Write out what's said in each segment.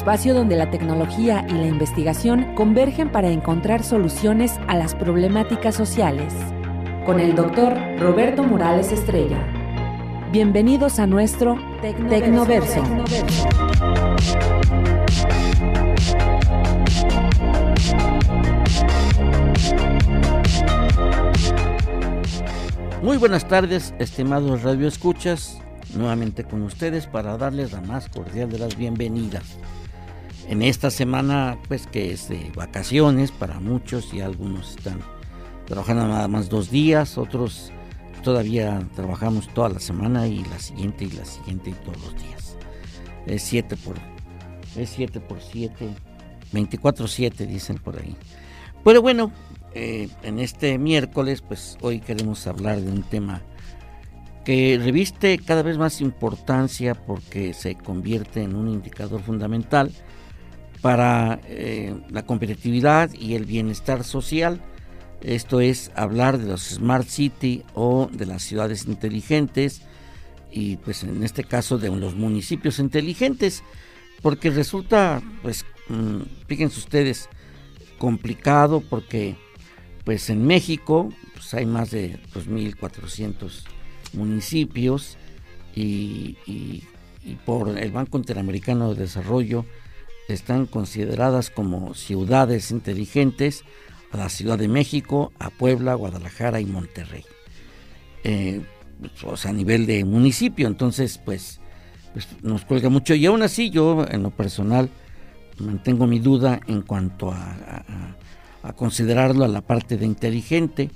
Espacio donde la tecnología y la investigación convergen para encontrar soluciones a las problemáticas sociales. Con el doctor Roberto Morales Estrella. Bienvenidos a nuestro Tecnoverso. Muy buenas tardes, estimados radioescuchas, nuevamente con ustedes para darles la más cordial de las bienvenidas. En esta semana, pues que es de vacaciones para muchos y algunos están trabajando nada más dos días, otros todavía trabajamos toda la semana y la siguiente y la siguiente y todos los días. Es 7 por es 7 por 7, 24 7 dicen por ahí. Pero bueno, eh, en este miércoles, pues hoy queremos hablar de un tema que reviste cada vez más importancia porque se convierte en un indicador fundamental para eh, la competitividad y el bienestar social. Esto es hablar de los Smart City o de las ciudades inteligentes y pues en este caso de los municipios inteligentes porque resulta pues mm, fíjense ustedes complicado porque pues en México pues hay más de 2.400 municipios y, por el Banco Interamericano de Desarrollo están consideradas como ciudades inteligentes a la Ciudad de México, a Puebla, Guadalajara y Monterrey. Eh, pues, a nivel de municipio, entonces pues, pues nos cuelga mucho y aún así yo en lo personal mantengo mi duda en cuanto a a considerarlo a la parte de inteligente,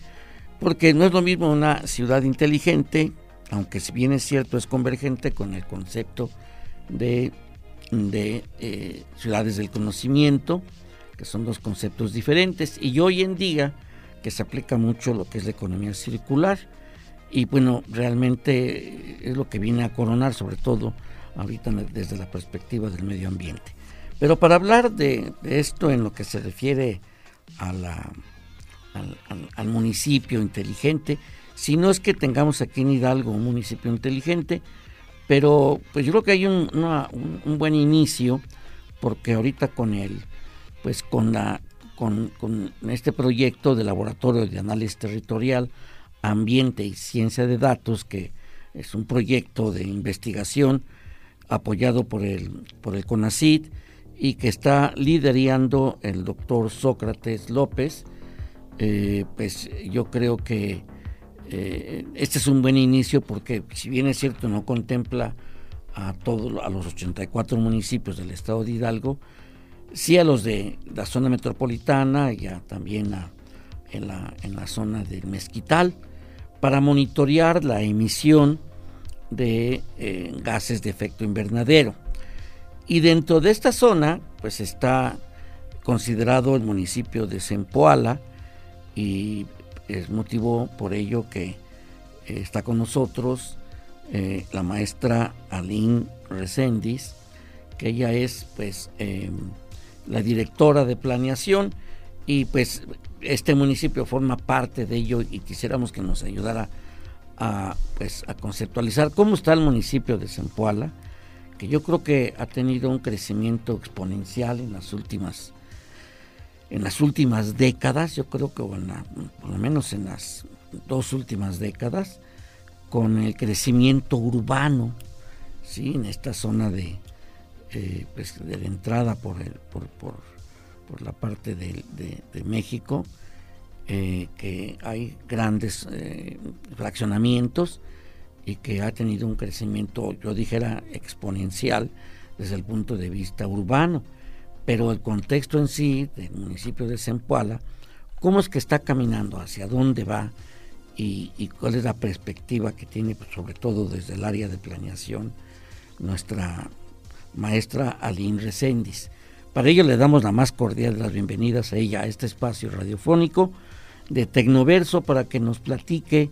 porque no es lo mismo una ciudad inteligente, aunque si bien es cierto es convergente con el concepto de, de eh, ciudades del conocimiento, que son dos conceptos diferentes, y hoy en día que se aplica mucho lo que es la economía circular, y bueno, realmente es lo que viene a coronar, sobre todo ahorita desde la perspectiva del medio ambiente. Pero para hablar de, de esto en lo que se refiere al, municipio inteligente, si no es que tengamos aquí en Hidalgo un municipio inteligente, pero pues yo creo que hay un, buen inicio, porque ahorita con el, pues con la, con, con este proyecto de laboratorio de análisis territorial, ambiente y ciencia de datos, que es un proyecto de investigación apoyado por el, por el CONACID, y que está liderando el doctor Sócrates López, eh, pues yo creo que eh, este es un buen inicio porque si bien es cierto no contempla a todos a los 84 municipios del estado de Hidalgo, sí a los de la zona metropolitana y también en, la, en la zona del Mezquital para monitorear la emisión de eh, gases de efecto invernadero. Y dentro de esta zona, pues está considerado el municipio de Zempoala y es motivo por ello que eh, está con nosotros eh, la maestra Aline Resendiz, que ella es pues em, la directora de planeación y pues este municipio forma parte de ello y quisiéramos que nos ayudara a, pues, a conceptualizar cómo está el municipio de Zempoala, que yo creo que ha tenido un crecimiento exponencial en las últimas en las últimas décadas, yo creo que por lo menos en las dos últimas décadas, con el crecimiento urbano, ¿sí? en esta zona de, eh, pues, de entrada por, el, por, por, la parte de, México, eh, que hay grandes eh, fraccionamientos y que ha tenido un crecimiento, yo dijera, exponencial desde el punto de vista urbano. Pero el contexto en sí del municipio de Zempoala, cómo es que está caminando, hacia dónde va y, cuál es la perspectiva que tiene, pues, sobre todo desde el área de planeación, nuestra maestra Aline Recendis. Para ello le damos la más cordial de las bienvenidas a ella a este espacio radiofónico de Tecnoverso para que nos platique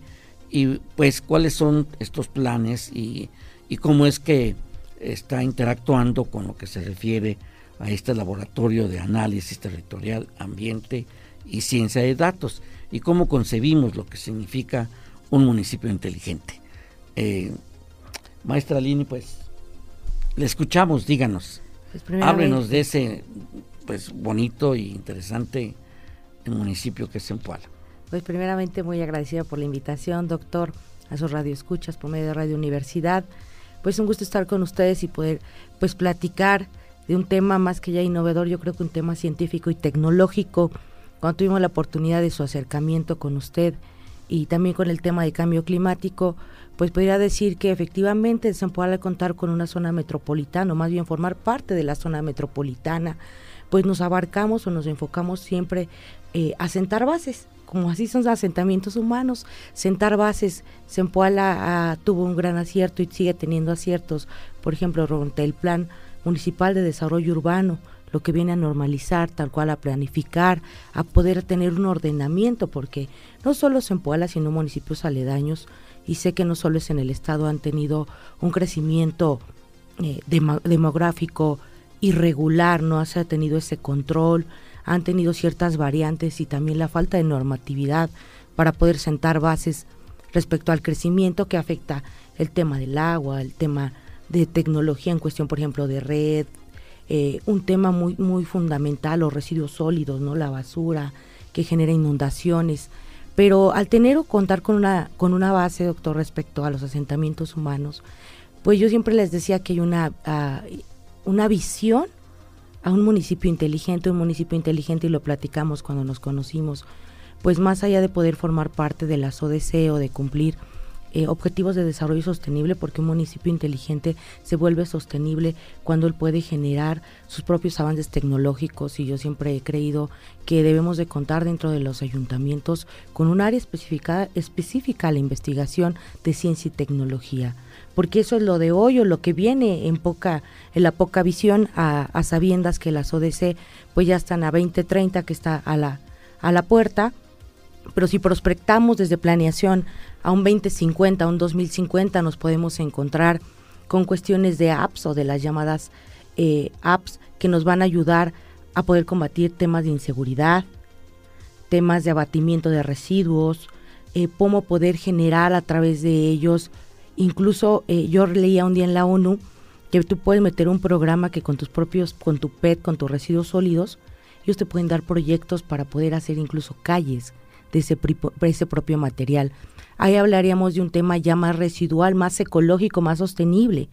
y pues cuáles son estos planes y, y cómo es que está interactuando con lo que se refiere este laboratorio de análisis territorial, ambiente y ciencia de datos y cómo concebimos lo que significa un municipio inteligente. Eh, maestra Lini, pues le escuchamos, díganos. Pues Háblenos de ese pues bonito y interesante municipio que es Zempoala. Pues primeramente muy agradecida por la invitación, doctor, a sus radioescuchas por medio de Radio Universidad. Pues un gusto estar con ustedes y poder pues platicar de un tema más que ya innovador, yo creo que un tema científico y tecnológico. Cuando tuvimos la oportunidad de su acercamiento con usted y también con el tema de cambio climático, pues podría decir que efectivamente se puede contar con una zona metropolitana, o más bien formar parte de la zona metropolitana, pues nos abarcamos o nos enfocamos siempre eh, a sentar bases, como así son los asentamientos humanos, sentar bases. Zempoala ah, tuvo un gran acierto y sigue teniendo aciertos, por ejemplo, durante el Plan Municipal de Desarrollo Urbano, lo que viene a normalizar, tal cual a planificar, a poder tener un ordenamiento, porque no solo Zempoala, sino municipios aledaños, y sé que no solo es en el Estado, han tenido un crecimiento eh, demográfico irregular, no se ha tenido ese control, han tenido ciertas variantes y también la falta de normatividad para poder sentar bases respecto al crecimiento que afecta el tema del agua, el tema de tecnología en cuestión, por ejemplo, de red, eh, un tema muy, muy fundamental, los residuos sólidos, ¿no? La basura que genera inundaciones. Pero al tener o contar con una, con una base, doctor, respecto a los asentamientos humanos, pues yo siempre les decía que hay una, uh, una visión a un municipio inteligente, un municipio inteligente, y lo platicamos cuando nos conocimos, pues más allá de poder formar parte de la SODC o de cumplir eh, objetivos de desarrollo sostenible, porque un municipio inteligente se vuelve sostenible cuando él puede generar sus propios avances tecnológicos. Y yo siempre he creído que debemos de contar dentro de los ayuntamientos con un área específica, específica a la investigación de ciencia y tecnología porque eso es lo de hoy o lo que viene en poca en la poca visión a, a sabiendas que las ODC pues ya están a 2030 que está a la a la puerta pero si prospectamos desde planeación a un 2050, a un 2050, nos podemos encontrar con cuestiones de apps o de las llamadas eh, apps que nos van a ayudar a poder combatir temas de inseguridad, temas de abatimiento de residuos, eh, cómo poder generar a través de ellos, incluso eh, yo leía un día en la ONU que tú puedes meter un programa que con tus propios, con tu PET, con tus residuos sólidos, ellos te pueden dar proyectos para poder hacer incluso calles de ese, propio material. Ahí hablaríamos de un tema ya más residual, más ecológico, más sostenible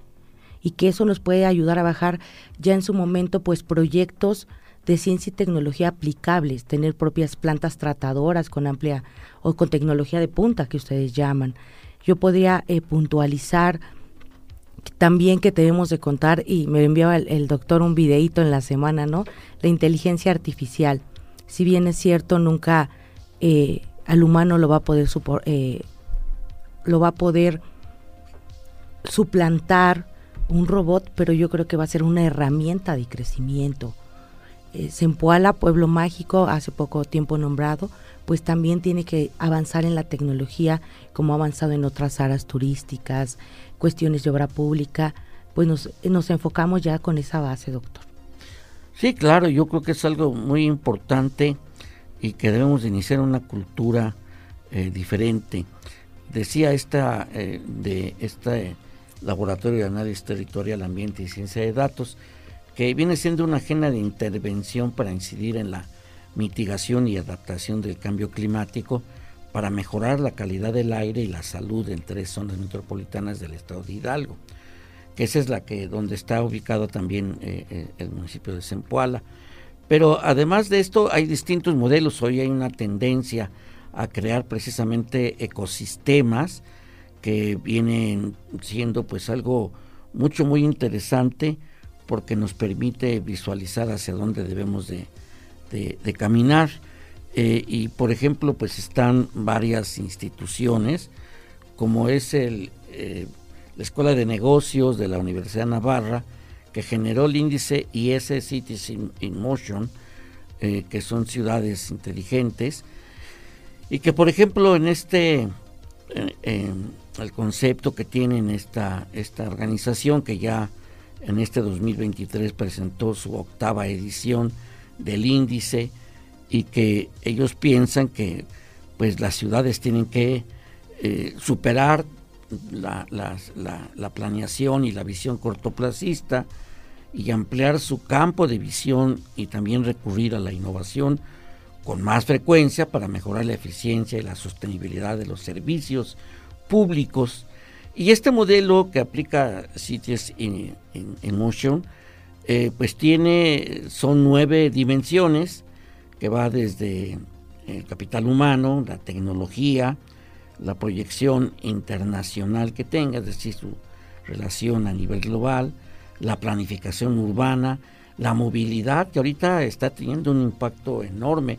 y que eso nos puede ayudar a bajar ya en su momento pues proyectos de ciencia y tecnología aplicables, tener propias plantas tratadoras con amplia o con tecnología de punta que ustedes llaman. Yo podría eh, puntualizar también que tenemos de contar, y me enviaba el, doctor un videíto en la semana, ¿no? La inteligencia artificial. Si bien es cierto, nunca eh, al humano lo va a poder eh, lo va a poder suplantar un robot, pero yo creo que va a ser una herramienta de crecimiento. Eh, pueblo mágico, hace poco tiempo nombrado, pues también tiene que avanzar en la tecnología como ha avanzado en otras áreas turísticas, cuestiones de obra pública, pues nos, nos enfocamos ya con esa base, doctor. Sí, claro, yo creo que es algo muy importante y que debemos iniciar una cultura eh, diferente. Decía esta eh, de este laboratorio de análisis territorial, ambiente y ciencia de datos, que viene siendo una agenda de intervención para incidir en la mitigación y adaptación del cambio climático para mejorar la calidad del aire y la salud en tres zonas metropolitanas del estado de Hidalgo, que esa es la que donde está ubicado también eh, el municipio de Zempoala. Pero además de esto hay distintos modelos. Hoy hay una tendencia a crear precisamente ecosistemas que vienen siendo pues algo mucho muy interesante porque nos permite visualizar hacia dónde debemos de, caminar. Eh, y por ejemplo pues están varias instituciones como es el, eh, la Escuela de Negocios de la Universidad de Navarra, que generó el índice IS Cities in, Motion, eh, que son ciudades inteligentes, y que por ejemplo en este, eh, el concepto que tiene esta, esta organización, que ya en este 2023 presentó su octava edición del índice, y que ellos piensan que pues las ciudades tienen que eh, superar la, la, planeación y la visión cortoplacista y ampliar su campo de visión y también recurrir a la innovación con más frecuencia para mejorar la eficiencia y la sostenibilidad de los servicios públicos. Y este modelo que aplica Cities in, Motion, eh, pues tiene, son nueve dimensiones que va desde el capital humano, la tecnología, la proyección internacional que tenga, es decir, su relación a nivel global, la planificación urbana, la movilidad, que ahorita está teniendo un impacto enorme.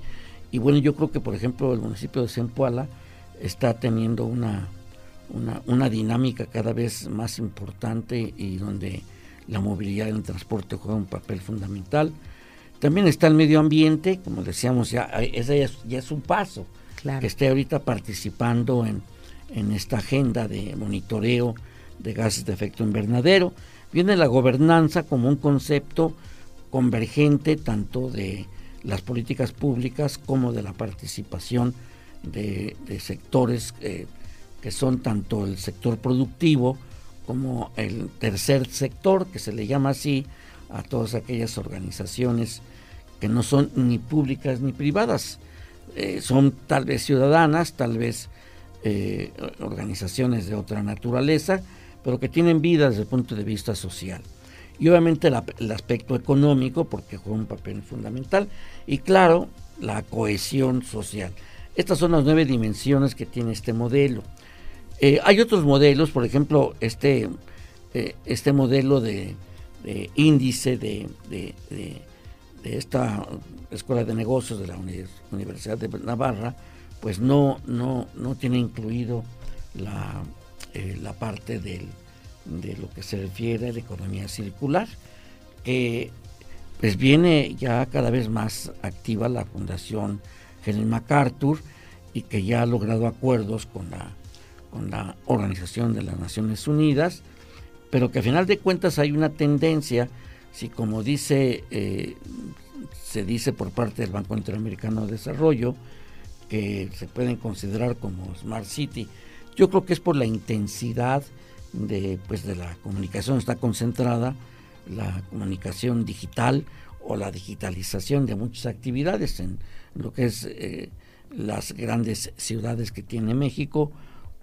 Y bueno, yo creo que, por ejemplo, el municipio de Zempoala está teniendo una, una, dinámica cada vez más importante y donde la movilidad en el transporte juega un papel fundamental. También está el medio ambiente, como decíamos, ya, ese ya, es, un paso que esté ahorita participando en, en esta agenda de monitoreo de gases de efecto invernadero. Viene la gobernanza como un concepto convergente tanto de las políticas públicas como de la participación de, sectores eh, que son tanto el sector productivo como el tercer sector, que se le llama así a todas aquellas organizaciones que no son ni públicas ni privadas, eh, son tal vez ciudadanas, tal vez eh, organizaciones de otra naturaleza, pero que tienen vida desde el punto de vista social. Y obviamente el aspecto económico, porque juega un papel fundamental, y claro, la cohesión social. Estas son las nueve dimensiones que tiene este modelo. Eh, hay otros modelos, por ejemplo, este, este modelo de, índice de, esta Escuela de Negocios de la Universidad de Navarra, pues no, no, no tiene incluido la, eh, la parte del, de lo que se refiere a la economía circular, que pues viene ya cada vez más activa la Fundación Helen MacArthur y que ya ha logrado acuerdos con la, con la Organización de las Naciones Unidas, pero que a final de cuentas hay una tendencia, si como dice, eh, se dice por parte del Banco Interamericano de Desarrollo, que se pueden considerar como Smart City, yo creo que es por la intensidad de, pues, de la comunicación, está concentrada la comunicación digital o la digitalización de muchas actividades en lo que es eh, las grandes ciudades que tiene México,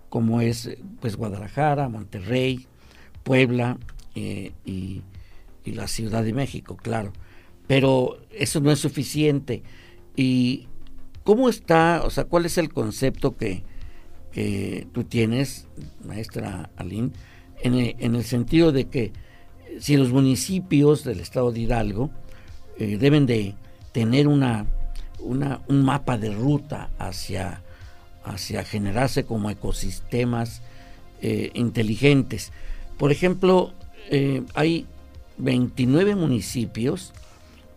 como es pues Guadalajara, Monterrey, Puebla eh, y, la Ciudad de México, claro. Pero eso no es suficiente. ¿Y cómo está, o sea, cuál es el concepto que, que tú tienes, maestra Aline, en el, sentido de que si los municipios del estado de Hidalgo eh, deben de tener una, una, un mapa de ruta hacia, hacia generarse como ecosistemas eh, inteligentes. Por ejemplo, eh, hay 29 municipios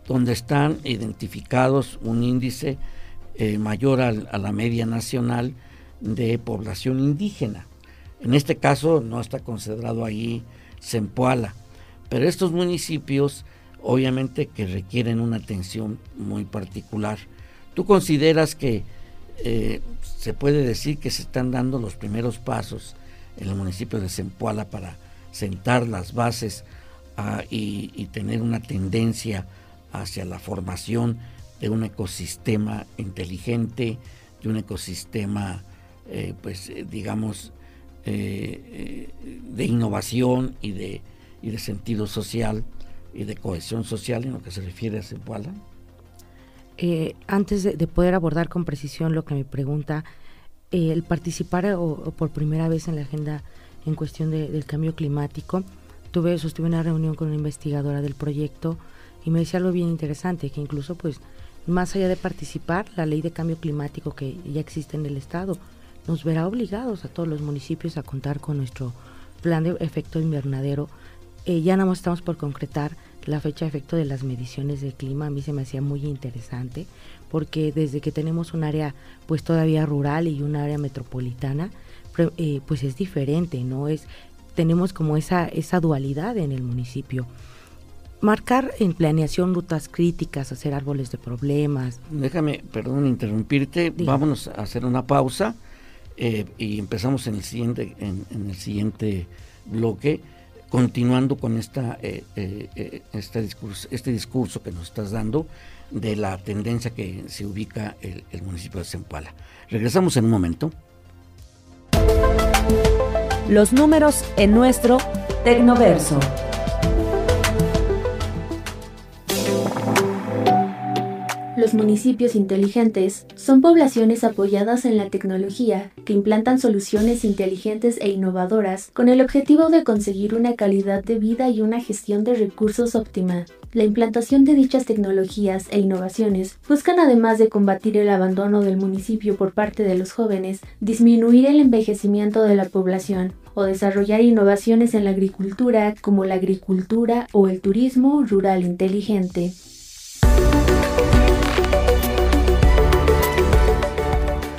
donde están identificados un índice mayor a la media nacional de población indígena. En este caso no está considerado ahí Zempoala, pero estos municipios obviamente que requieren una atención muy particular. ¿Tú consideras que eh, se puede decir que se están dando los primeros pasos en el municipio de Zempoala para sentar las bases ah, y tener una tendencia hacia la formación de un ecosistema inteligente, de un ecosistema eh, pues eh, digamos, eh, de innovación y de, y de sentido social y de cohesión social en lo que se refiere a Zempoala? antes de, poder abordar con precisión lo que me pregunta, el participar o, por primera vez en la agenda en cuestión del cambio climático, tuve, sostuve una reunión con una investigadora del proyecto y me decía algo bien interesante, que incluso pues más allá de participar, la ley de cambio climático que ya existe en el Estado, nos verá obligados a todos los municipios a contar con nuestro plan de efecto invernadero, eh, ya nada más estamos por concretar la fecha de efecto de las mediciones del clima. A mí se me hacía muy interesante porque desde que tenemos un área pues todavía rural y un área metropolitana, eh, pues es diferente, ¿no? Es, tenemos como esa, esa dualidad en el municipio. Marcar en planeación rutas críticas, hacer árboles de problemas. Déjame, perdón, interrumpirte. Vámonos a hacer una pausa eh, y empezamos en el siguiente, en, el siguiente bloque, continuando con esta, eh, eh, este, discurso, este discurso que nos estás dando de la tendencia que se ubica el, el municipio de Zempoala. Regresamos en un momento. Los números en nuestro Tecnoverso. Los municipios inteligentes son poblaciones apoyadas en la tecnología que implantan soluciones inteligentes e innovadoras con el objetivo de conseguir una calidad de vida y una gestión de recursos óptima. La implantación de dichas tecnologías e innovaciones buscan además de combatir el abandono del municipio por parte de los jóvenes, disminuir el envejecimiento de la población o desarrollar innovaciones en la agricultura como la agricultura o el turismo rural inteligente.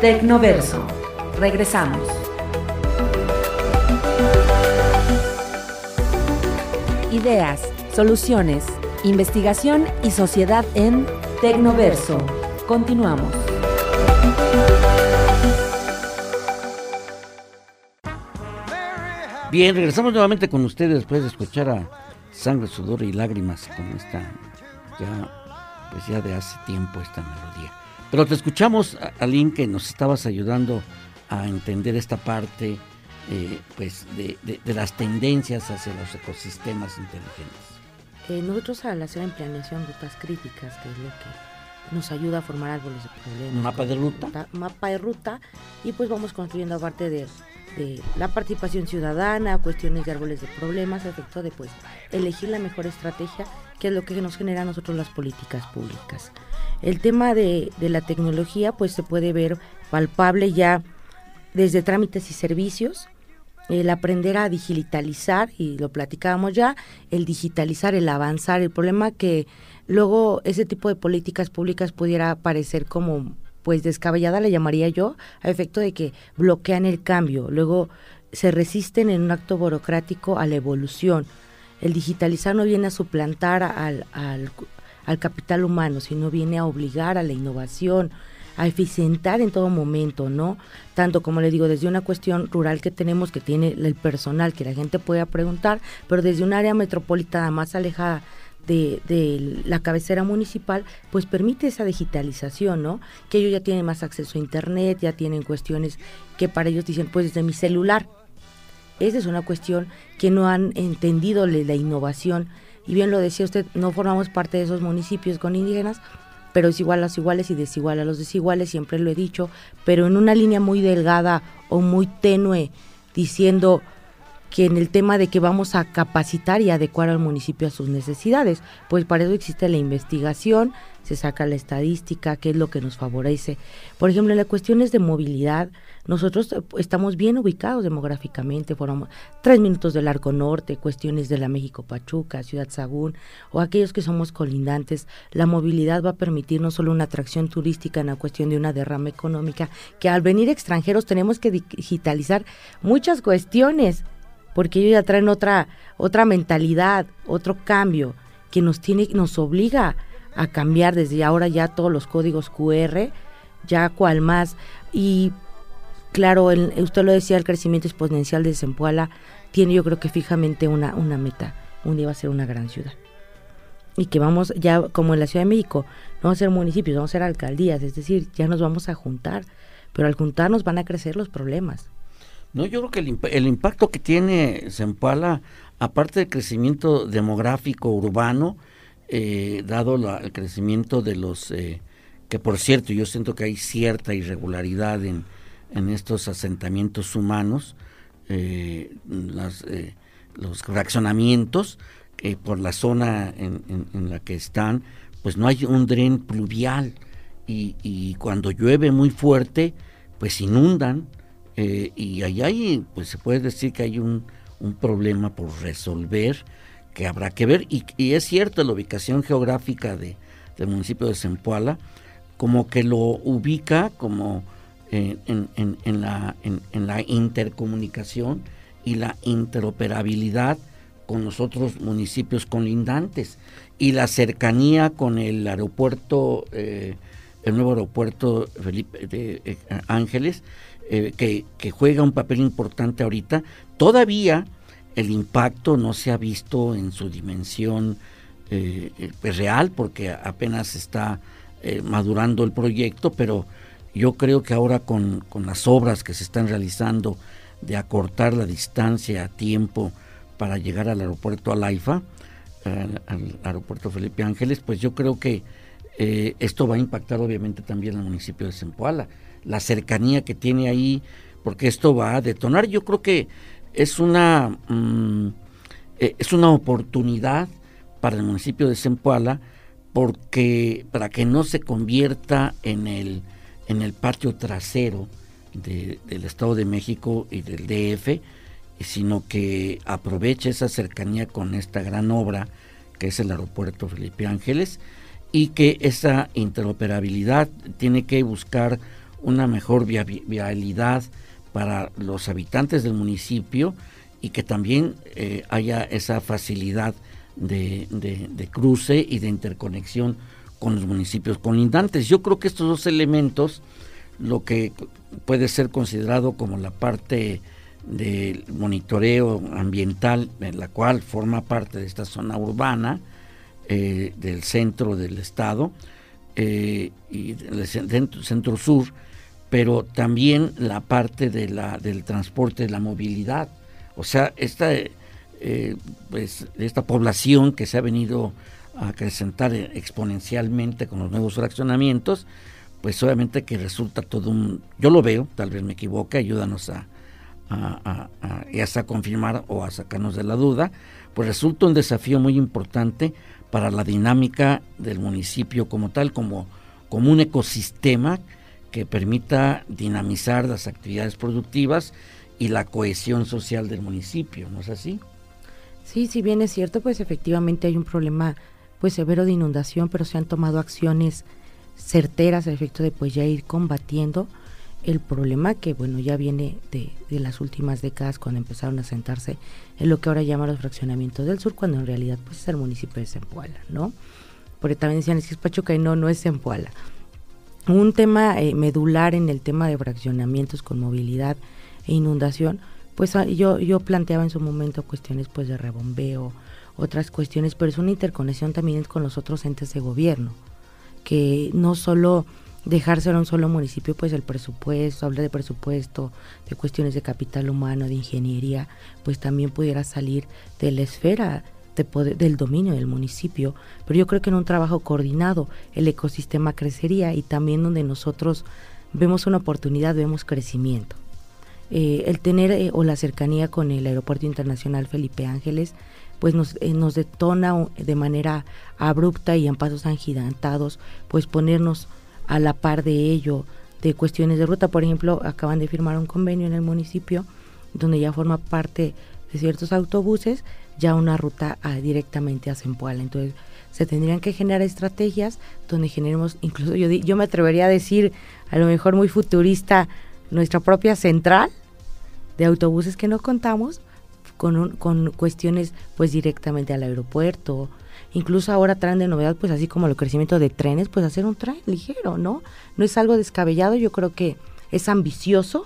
Tecnoverso. Regresamos. Ideas, soluciones, investigación y sociedad en Tecnoverso. Continuamos. Bien, regresamos nuevamente con ustedes después de escuchar a Sangre, Sudor y Lágrimas con esta ya pues ya de hace tiempo esta melodía. Pero te escuchamos, Aline, que nos estabas ayudando a entender esta parte eh, pues de, las tendencias hacia los ecosistemas inteligentes. Eh, nosotros al hacer en planeación rutas críticas, que es lo que nos ayuda a formar árboles de problemas. Mapa de ruta. Mapa de ruta y pues vamos construyendo aparte de, de la participación ciudadana, cuestiones de árboles de problemas, efecto de pues elegir la mejor estrategia, que es lo que nos genera a nosotros las políticas públicas. El tema de, la tecnología pues se puede ver palpable ya desde trámites y servicios, el aprender a digitalizar, y lo platicábamos ya, el digitalizar, el avanzar, el problema que luego ese tipo de políticas públicas pudiera parecer como pues descabellada le llamaría yo, a efecto de que bloquean el cambio, luego se resisten en un acto burocrático a la evolución. El digitalizar no viene a suplantar al, al, al capital humano, sino viene a obligar a la innovación, a eficientar en todo momento, ¿no? Tanto como le digo, desde una cuestión rural que tenemos, que tiene el personal, que la gente pueda preguntar, pero desde un área metropolitana más alejada de, de, la cabecera municipal, pues permite esa digitalización, ¿no? Que ellos ya tienen más acceso a Internet, ya tienen cuestiones que para ellos dicen, pues desde mi celular. Esa es una cuestión que no han entendido la innovación y bien lo decía usted, no formamos parte de esos municipios con indígenas, pero es igual a los iguales y desigual a los desiguales, siempre lo he dicho, pero en una línea muy delgada o muy tenue, diciendo que en el tema de que vamos a capacitar y adecuar al municipio a sus necesidades, pues para eso existe la investigación, se saca la estadística, qué es lo que nos favorece. Por ejemplo, en las cuestiones de movilidad, nosotros eh, estamos bien ubicados demográficamente, fueron tres minutos del Arco Norte, cuestiones de la México Pachuca, Ciudad Sagún, o aquellos que somos colindantes, la movilidad va a permitir no solo una atracción turística en la cuestión de una derrama económica, que al venir extranjeros tenemos que digitalizar muchas cuestiones, porque ellos ya traen otra, otra mentalidad, otro cambio, que nos tiene, nos obliga a cambiar desde ahora ya todos los códigos QR, ya cual más. Y claro, usted lo decía, el crecimiento exponencial de Zempoala tiene yo creo que fijamente una, una meta, un día va a ser una gran ciudad. Y que vamos, ya como en la Ciudad de México, no vamos a ser municipios, vamos a ser alcaldías, es decir, ya nos vamos a juntar, pero al juntarnos van a crecer los problemas. No, yo creo que el, el impacto que tiene Zempoala, aparte del crecimiento demográfico urbano, eh, dado el crecimiento de los, eh, que por cierto yo siento que hay cierta irregularidad en, en estos asentamientos humanos, eh, las, eh, los reaccionamientos eh, por la zona en, en, la que están, pues no hay un dren pluvial. Y, y cuando llueve muy fuerte, pues inundan y ahí hay, pues se puede decir que hay un, un problema por resolver que habrá que ver. Y, es cierto, la ubicación geográfica de, del municipio de Zempoala, como que lo ubica como en, la, en, la, intercomunicación y la interoperabilidad con los otros municipios colindantes y la cercanía con el aeropuerto, eh, el nuevo aeropuerto de eh, Ángeles, eh, que, juega un papel importante ahorita. Todavía el impacto no se ha visto en su dimensión pues, real porque apenas está madurando el proyecto, pero yo creo que ahora con, con las obras que se están realizando de acortar la distancia a tiempo para llegar al aeropuerto Alaifa, al, al aeropuerto Felipe Ángeles, pues yo creo que eh, esto va a impactar obviamente también al municipio de Zempoala, la cercanía que tiene ahí, porque esto va a detonar. Yo creo que es una mm, eh, es una oportunidad para el municipio de Zempoala porque para que no se convierta en el en el patio trasero del Estado de México y del DF, sino que aproveche esa cercanía con esta gran obra que es el aeropuerto Felipe Ángeles y que esa interoperabilidad tiene que buscar una mejor viabilidad para los habitantes del municipio y que también eh, haya esa facilidad de, de, cruce y de interconexión con los municipios colindantes. Yo creo que estos dos elementos, lo que puede ser considerado como la parte del monitoreo ambiental, en la cual forma parte de esta zona urbana eh, del centro del estado eh, y del centro, sur, pero también la parte de la, del transporte, de la movilidad. O sea, esta, eh, pues, esta población que se ha venido a acrecentar exponencialmente con los nuevos fraccionamientos, pues obviamente que resulta todo un, yo lo veo, tal vez me equivoque, ayúdanos a, a, a, confirmar o a sacarnos de la duda, pues resulta un desafío muy importante para la dinámica del municipio como tal, como, como un ecosistema que permita dinamizar las actividades productivas y la cohesión social del municipio, ¿no es así? Sí, si bien es cierto, pues efectivamente hay un problema pues severo de inundación, pero se han tomado acciones certeras a efecto de pues ya ir combatiendo el problema que bueno ya viene de, las últimas décadas cuando empezaron a sentarse en lo que ahora llaman los fraccionamientos del sur cuando en realidad pues es el municipio de Zempoala, ¿no? Porque también decían es que es Pachuca y no, no es Zempoala. Un tema eh, medular en el tema de fraccionamientos con movilidad e inundación, pues ah, yo, yo planteaba en su momento cuestiones pues de rebombeo, otras cuestiones, pero es una interconexión también con los otros entes de gobierno, que no solo dejárselo a un solo municipio, pues el presupuesto, hablar de presupuesto, de cuestiones de capital humano, de ingeniería, pues también pudiera salir de la esfera de del dominio del municipio, pero yo creo que en un trabajo coordinado el ecosistema crecería y también donde nosotros vemos una oportunidad, vemos crecimiento. Eh, el tener eh, o la cercanía con el Aeropuerto Internacional Felipe Ángeles, pues nos, eh, nos detona de manera abrupta y en pasos agigantados, pues ponernos a la par de ello de cuestiones de ruta. Por ejemplo, acaban de firmar un convenio en el municipio donde ya forma parte de ciertos autobuses ya una ruta directamente a Zempoala. Entonces, se tendrían que generar estrategias donde generemos, incluso yo, yo me atrevería a decir, a lo mejor muy futurista, nuestra propia central de autobuses que no contamos con, con cuestiones pues directamente al aeropuerto, Incluso ahora traen de novedad, pues así como el crecimiento de trenes, pues hacer un tren ligero, ¿no? No es algo descabellado, yo creo que es ambicioso,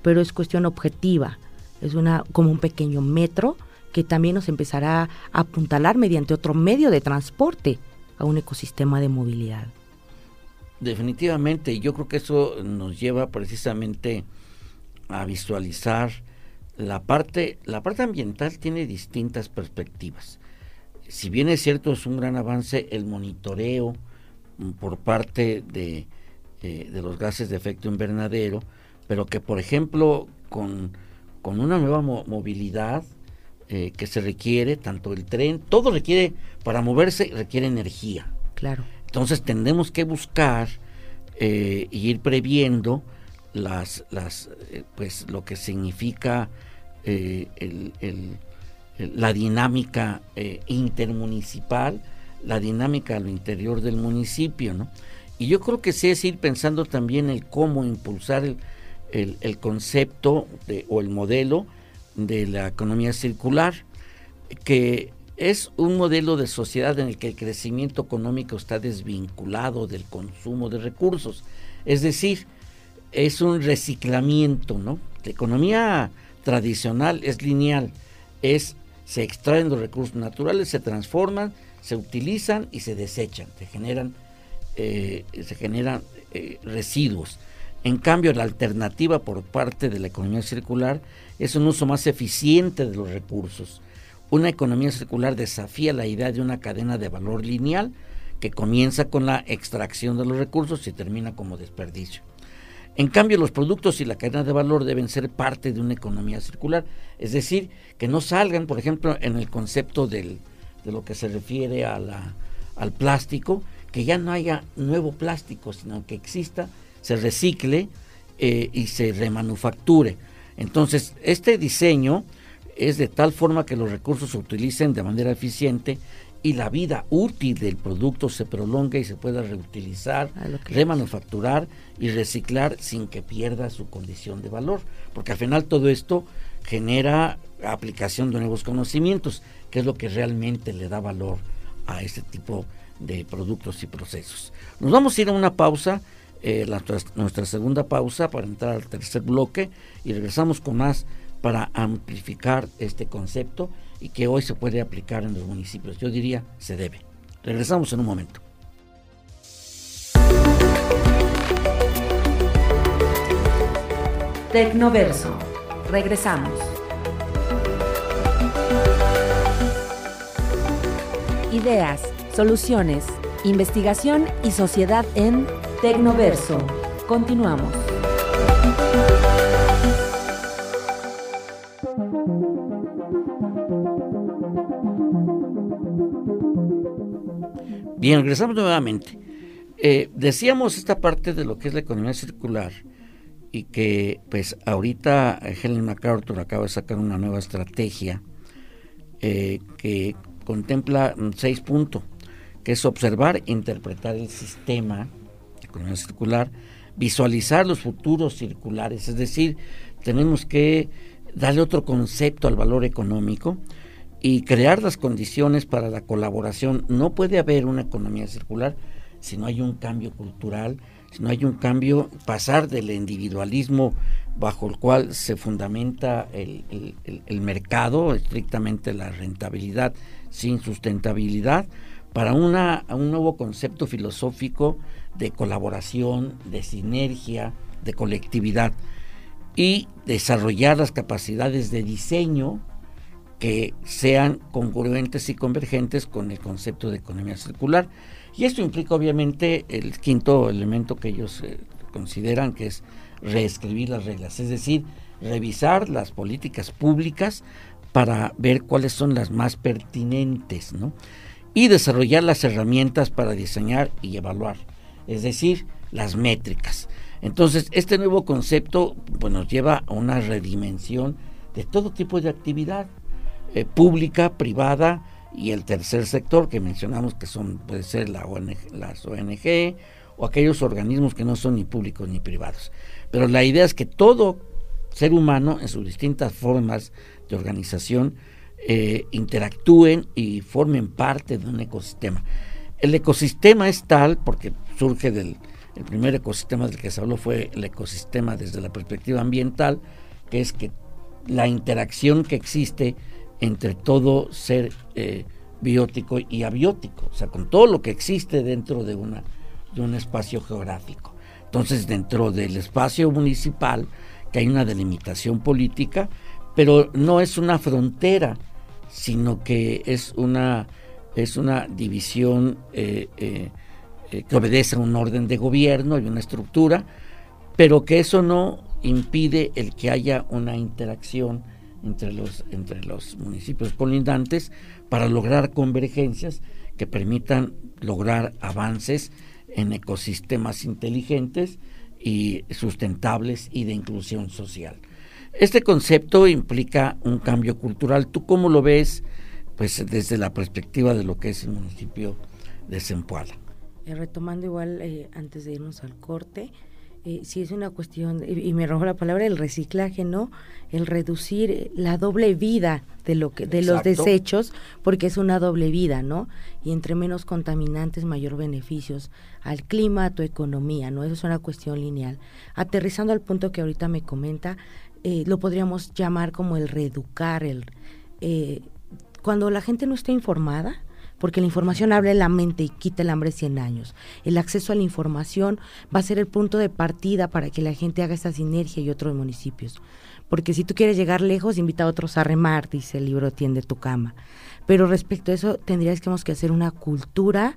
pero es cuestión objetiva. Es una como un pequeño metro que también nos empezará a apuntalar mediante otro medio de transporte a un ecosistema de movilidad. Definitivamente, yo creo que eso nos lleva precisamente a visualizar la parte, la parte ambiental tiene distintas perspectivas si bien es cierto, es un gran avance el monitoreo mm, por parte de, eh, de los gases de efecto invernadero, pero que, por ejemplo, con, con una nueva movilidad eh, que se requiere, tanto el tren, todo requiere, para moverse, requiere energía. Claro. Entonces tendremos que buscar eh, y ir previendo las, las pues lo que significa la dinámica intermunicipal, la dinámica al interior del municipio, ¿no? Y yo creo que sí es ir pensando también en cómo impulsar el, concepto o el modelo de la economía circular, que es un modelo de sociedad en el que el crecimiento económico está desvinculado del consumo de recursos. Es decir, es un reciclamiento, ¿no? La economía tradicional es lineal, es se extraen los recursos naturales, se transforman, se utilizan y se desechan, se generan, eh, se generan eh, residuos. En cambio, la alternativa por parte de la economía circular es un uso más eficiente de los recursos. Una economía circular desafía la idea de una cadena de valor lineal que comienza con la extracción de los recursos y termina como desperdicio. En cambio, los productos y la cadena de valor deben ser parte de una economía circular, es decir, que no salgan, por ejemplo, en el concepto de lo que se refiere al plástico, que ya no haya nuevo plástico, sino que exista, se recicle eh, y se remanufacture. Entonces, este diseño es de tal forma que los recursos se utilicen de manera eficiente y la vida útil del producto se prolonga y se pueda reutilizar, remanufacturar y reciclar sin que pierda su condición de valor. Porque al final todo esto genera aplicación de nuevos conocimientos, que es lo que realmente le da valor a este tipo de productos y procesos. Nos vamos a ir a una pausa, eh, nuestra segunda pausa para entrar al tercer bloque y regresamos con más para amplificar este concepto y que hoy se puede aplicar en los municipios. Yo diría se debe. Regresamos en un momento. Tecnoverso. Regresamos. Ideas, soluciones, investigación y sociedad en Tecnoverso. Continuamos. Bien, regresamos nuevamente. Eh, decíamos esta parte de lo que es la economía circular y que pues ahorita Helen MacArthur acaba de sacar una nueva estrategia eh, que contempla seis puntos, que es observar, interpretar el sistema economía circular, visualizar los futuros circulares, es decir, tenemos que darle otro concepto al valor económico, y crear las condiciones para la colaboración. No puede haber una economía circular si no hay un cambio cultural, si no hay un cambio, pasar del individualismo bajo el cual se fundamenta el, mercado, estrictamente la rentabilidad sin sustentabilidad, para una, un nuevo concepto filosófico de colaboración, de sinergia, de colectividad y desarrollar las capacidades de diseño que sean congruentes y convergentes con el concepto de economía circular. Y esto implica obviamente el quinto elemento que ellos eh, consideran que es reescribir las reglas, es decir, revisar las políticas públicas para ver cuáles son las más pertinentes, ¿no? Y desarrollar las herramientas para diseñar y evaluar, es decir, las métricas. Entonces, este nuevo concepto nos lleva a una redimensión de todo tipo de actividad, eh, pública, privada y el tercer sector que mencionamos que son puede ser la ONG, las ONG o aquellos organismos que no son ni públicos ni privados. Pero la idea es que todo ser humano en sus distintas formas de organización eh, interactúen y formen parte de un ecosistema. El ecosistema es tal porque surge del el primer ecosistema del que se habló fue el ecosistema desde la perspectiva ambiental, que es que la interacción que existe entre todo ser eh, biótico y abiótico, o sea, con todo lo que existe dentro de, una, de un espacio geográfico. Entonces, dentro del espacio municipal, que hay una delimitación política, pero no es una frontera, sino que es una, es una división eh, eh, que obedece a un orden de gobierno y una estructura, pero que eso no impide el que haya una interacción entre los, entre los municipios colindantes para lograr convergencias que permitan lograr avances en ecosistemas inteligentes y sustentables y de inclusión social. Este concepto implica un cambio cultural. ¿Tú cómo lo ves? Pues desde la perspectiva de lo que es el municipio de Zempoala. Eh, retomando igual, eh, antes de irnos al corte, eh, si es una cuestión, y, me robo la palabra, el reciclaje, ¿no? El reducir la doble vida de lo que, de los desechos, porque es una doble vida, ¿no? Y entre menos contaminantes, mayor beneficios al clima, a tu economía, ¿no? Eso es una cuestión lineal. Aterrizando al punto que ahorita me comenta, eh, lo podríamos llamar como el reeducar, el cuando la gente no está informada, porque la información abre la mente y quita el hambre 100 años. El acceso a la información va a ser el punto de partida para que la gente haga esta sinergia y otros municipios. Porque si tú quieres llegar lejos, invita a otros a remar, dice el libro Tiende tu cama. Pero respecto a eso, tendrías que hacer una cultura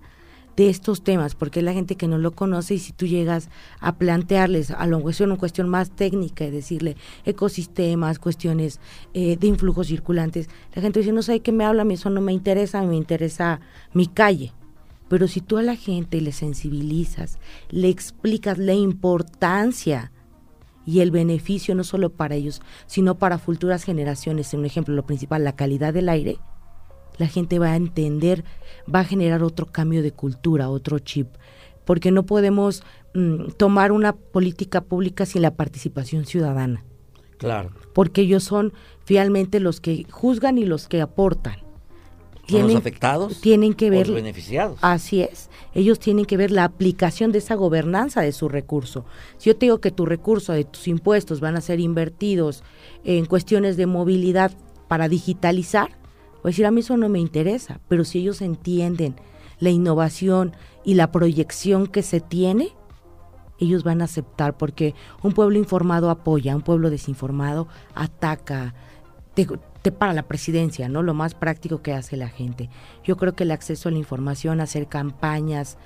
de estos temas, porque es la gente que no lo conoce y si tú llegas a plantearles, a lo mejor una cuestión más técnica y decirle ecosistemas, cuestiones eh, de influjos circulantes, la gente dice, no sé qué me habla, a mí eso no me interesa, me interesa mi calle. Pero si tú a la gente le sensibilizas, le explicas la importancia y el beneficio no solo para ellos, sino para futuras generaciones, un ejemplo, lo principal, la calidad del aire, la gente va a entender, va a generar otro cambio de cultura, otro chip, porque no podemos mm, tomar una política pública sin la participación ciudadana. Claro. Porque ellos son finalmente los que juzgan y los que aportan. Tienen, los afectados tienen que ver los beneficiados. Así es. Ellos tienen que ver la aplicación de esa gobernanza de su recurso. Si yo te digo que tu recurso de tus impuestos van a ser invertidos en cuestiones de movilidad para digitalizar, o decir, a mí eso no me interesa, pero si ellos entienden la innovación y la proyección que se tiene, ellos van a aceptar, porque un pueblo informado apoya, un pueblo desinformado ataca, te, para la presidencia, ¿no? Lo más práctico que hace la gente. Yo creo que el acceso a la información, hacer campañas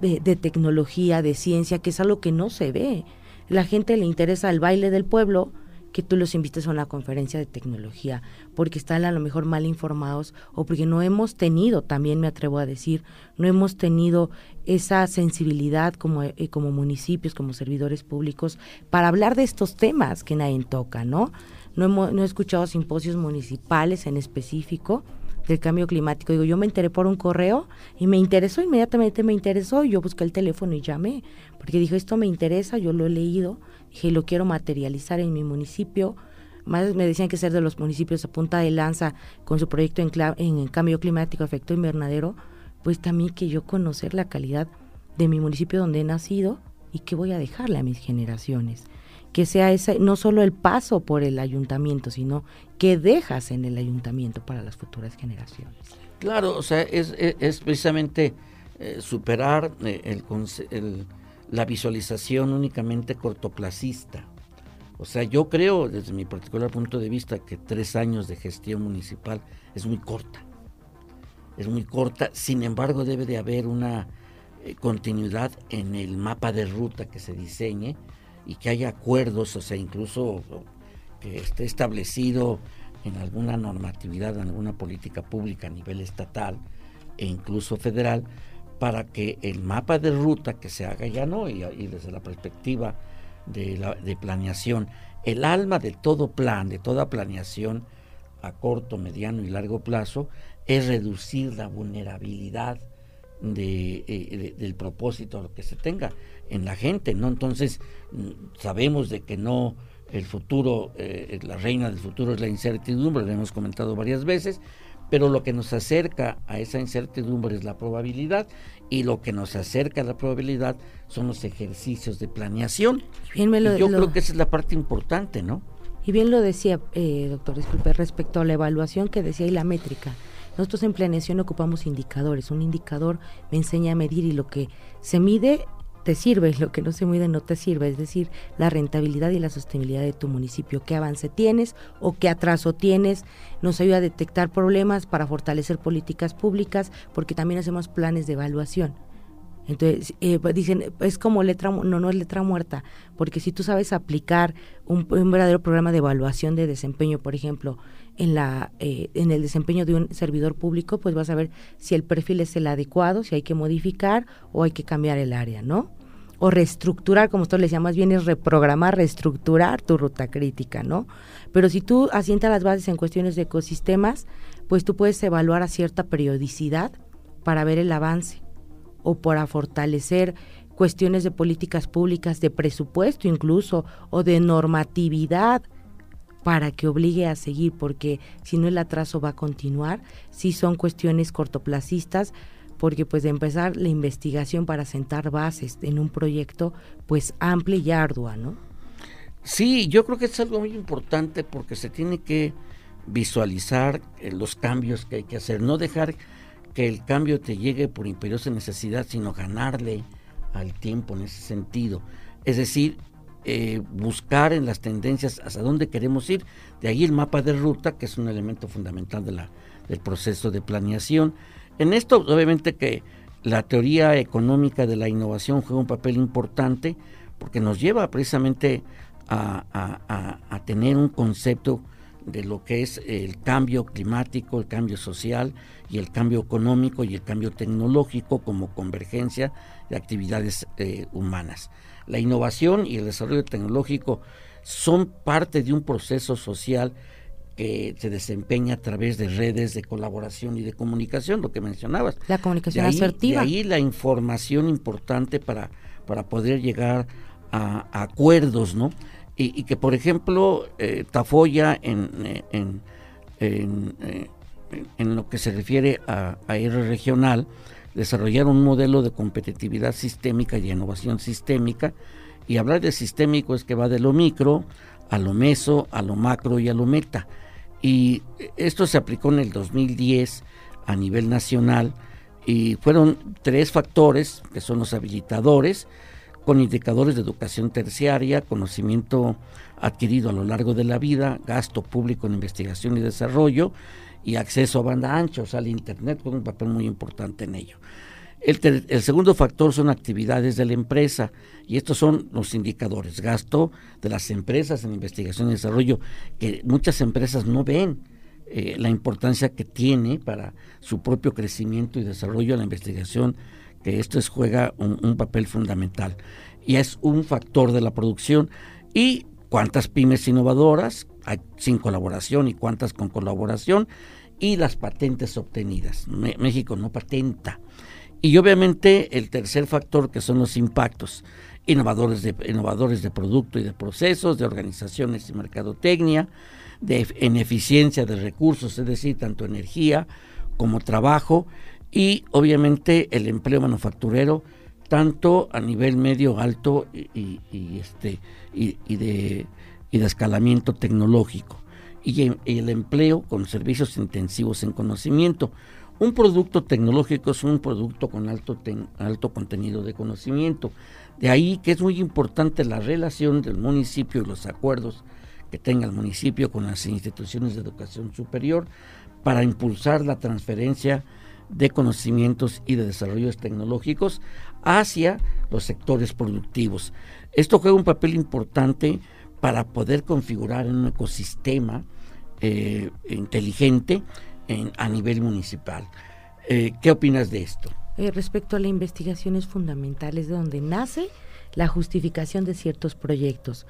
de, de tecnología, de ciencia, que es algo que no se ve. La gente le interesa el baile del pueblo, que tú los invites a una conferencia de tecnología, porque están a lo mejor mal informados o porque no hemos tenido, también me atrevo a decir, no hemos tenido esa sensibilidad como, eh, como municipios, como servidores públicos, para hablar de estos temas que nadie toca, ¿no? No, hemos, no he escuchado simposios municipales en específico del cambio climático. Digo, yo me enteré por un correo y me interesó, inmediatamente me interesó, y yo busqué el teléfono y llamé, porque dije, esto me interesa, yo lo he leído, dije, lo quiero materializar en mi municipio. Más me decían que ser de los municipios a punta de lanza con su proyecto en, en cambio climático, efecto invernadero, pues también que yo conocer la calidad de mi municipio donde he nacido y qué voy a dejarle a mis generaciones. Que sea ese, no solo el paso por el ayuntamiento, sino que dejas en el ayuntamiento para las futuras generaciones. Claro, o sea, es, es, precisamente eh, superar eh, el, el la visualización únicamente cortoplacista. O sea, yo creo, desde mi particular punto de vista, que tres años de gestión municipal es muy corta. Es muy corta, sin embargo debe de haber una eh, continuidad en el mapa de ruta que se diseñe y que haya acuerdos, o sea, incluso que esté establecido en alguna normatividad, en alguna política pública a nivel estatal e incluso federal, para que el mapa de ruta que se haga ya no, y, desde la perspectiva de, la, de planeación, el alma de todo plan, de toda planeación a corto, mediano y largo plazo, es reducir la vulnerabilidad de, eh, del propósito que se tenga en la gente, ¿no? Entonces, mm, sabemos de que no el futuro, eh, la reina del futuro es la incertidumbre, lo hemos comentado varias veces, pero lo que nos acerca a esa incertidumbre es la probabilidad y lo que nos acerca a la probabilidad son los ejercicios de planeación. Bien yo creo que esa es la parte importante, ¿no? Y bien lo decía, eh, doctor, disculpe, respecto a la evaluación que decía y la métrica. Nosotros en planeación ocupamos indicadores. Un indicador me enseña a medir y lo que se mide te sirve, lo que no se mide no te sirve, es decir, la rentabilidad y la sostenibilidad de tu municipio, qué avance tienes o qué atraso tienes, nos ayuda a detectar problemas para fortalecer políticas públicas, porque también hacemos planes de evaluación. Entonces, eh, pues, dicen, es como letra, no, no es letra muerta, porque si tú sabes aplicar un, verdadero programa de evaluación de desempeño, por ejemplo, en, la, eh, en el desempeño de un servidor público, pues vas a ver si el perfil es el adecuado, si hay que modificar o hay que cambiar el área, ¿no? o reestructurar, como usted le decía, más bien es reprogramar, reestructurar tu ruta crítica, ¿no? Pero si tú asientas las bases en cuestiones de ecosistemas, pues tú puedes evaluar a cierta periodicidad para ver el avance o para fortalecer cuestiones de políticas públicas, de presupuesto incluso, o de normatividad para que obligue a seguir, porque si no el atraso va a continuar, si son cuestiones cortoplacistas, porque pues de empezar la investigación para sentar bases en un proyecto pues amplia y ardua, ¿no? Sí, yo creo que es algo muy importante porque se tiene que visualizar eh, los cambios que hay que hacer, no dejar que el cambio te llegue por imperiosa necesidad, sino ganarle al tiempo en ese sentido. Es decir, eh, buscar en las tendencias hacia dónde queremos ir. De ahí el mapa de ruta, que es un elemento fundamental de la, del proceso de planeación. En esto, obviamente que la teoría económica de la innovación juega un papel importante porque nos lleva precisamente a, a tener un concepto de lo que es el cambio climático, el cambio social y el cambio económico y el cambio tecnológico como convergencia de actividades eh, humanas. La innovación y el desarrollo tecnológico son parte de un proceso social que se desempeña a través de redes de colaboración y de comunicación, lo que mencionabas. La comunicación asertiva. De ahí la información importante para, para poder llegar a, acuerdos, ¿no? Y, que, por ejemplo, eh, Tafoya en, en, en, eh, en, lo que se refiere a, a R regional, desarrollar un modelo de competitividad sistémica y innovación sistémica. Y hablar de sistémico es que va de lo micro a lo meso, a lo macro y a lo meta. Y esto se aplicó en el 2010 a nivel nacional y fueron tres factores que son los habilitadores, con indicadores de educación terciaria, conocimiento adquirido a lo largo de la vida, gasto público en investigación y desarrollo y acceso a banda ancha, o sea, al Internet con un papel muy importante en ello. El, segundo factor son actividades de la empresa y estos son los indicadores, gasto de las empresas en investigación y desarrollo, que muchas empresas no ven eh, la importancia que tiene para su propio crecimiento y desarrollo la investigación, que esto es, juega un, un papel fundamental y es un factor de la producción y cuántas pymes innovadoras sin colaboración y cuántas con colaboración y las patentes obtenidas. México no patenta. Y obviamente el tercer factor que son los impactos, innovadores de, innovadores de producto y de procesos, de organizaciones y mercadotecnia, de, en eficiencia de recursos, es decir, tanto energía como trabajo, y obviamente el empleo manufacturero, tanto a nivel medio, alto y, este, y, de, y de escalamiento tecnológico y, el empleo con servicios intensivos en conocimiento. Un producto tecnológico es un producto con alto, alto contenido de conocimiento. De ahí que es muy importante la relación del municipio y los acuerdos que tenga el municipio con las instituciones de educación superior para impulsar la transferencia de conocimientos y de desarrollos tecnológicos hacia los sectores productivos. Esto juega un papel importante para poder configurar en un ecosistema eh, inteligente a nivel municipal. Eh, ¿Qué opinas de esto? Eh, respecto a la investigación es fundamental, es de donde nace la justificación de ciertos proyectos.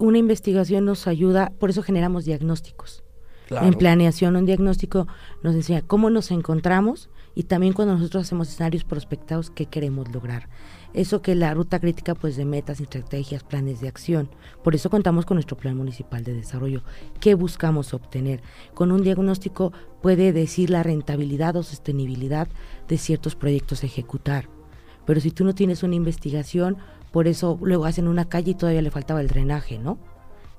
Una investigación nos ayuda, por eso generamos diagnósticos. En planeación, un diagnóstico nos enseña cómo nos encontramos y también cuando nosotros hacemos escenarios prospectados, qué queremos lograr. Eso que la ruta crítica pues de metas, estrategias, planes de acción. Por eso contamos con nuestro plan municipal de desarrollo. ¿Qué buscamos obtener? Con un diagnóstico puede decir la rentabilidad o sostenibilidad de ciertos proyectos a ejecutar. Pero si tú no tienes una investigación, por eso luego hacen una calle y todavía le faltaba el drenaje, ¿no?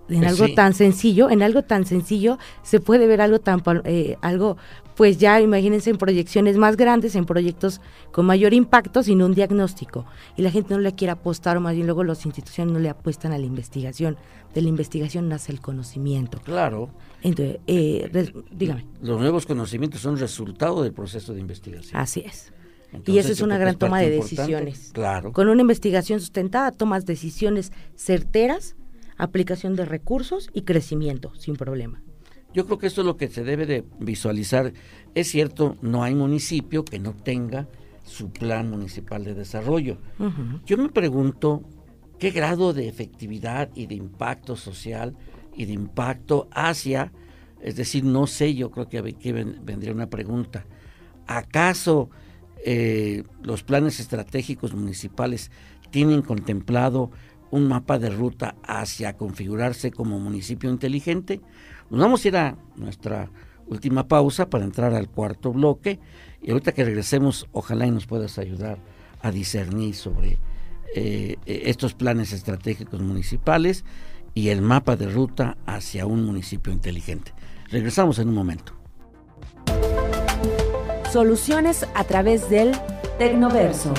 En algo tan sencillo, en algo tan sencillo se puede ver algo tan eh, algo pues ya imagínense en proyecciones más grandes, en proyectos con mayor impacto, sin un diagnóstico. Y la gente no le quiere apostar, o más bien luego las instituciones no le apuestan a la investigación. De la investigación nace el conocimiento. Claro. Entonces, eh, dígame. Los nuevos conocimientos son resultado del proceso de investigación. Así es. y eso es una gran toma de decisiones. Claro. Con una investigación sustentada tomas decisiones certeras aplicación de recursos y crecimiento sin problema. Yo creo que esto es lo que se debe de visualizar. Es cierto, no hay municipio que no tenga su plan municipal de desarrollo. Yo me pregunto qué grado de efectividad y de impacto social y de impacto hacia, es decir, no sé, yo creo que aquí vendría una pregunta, ¿acaso eh, los planes estratégicos municipales tienen contemplado un mapa de ruta hacia configurarse como municipio inteligente? Nos vamos a ir a nuestra última pausa para entrar al cuarto bloque y ahorita que regresemos, ojalá y nos puedas ayudar a discernir sobre eh, estos planes estratégicos municipales y el mapa de ruta hacia un municipio inteligente. Regresamos en un momento. Soluciones a través del Tecnoverso.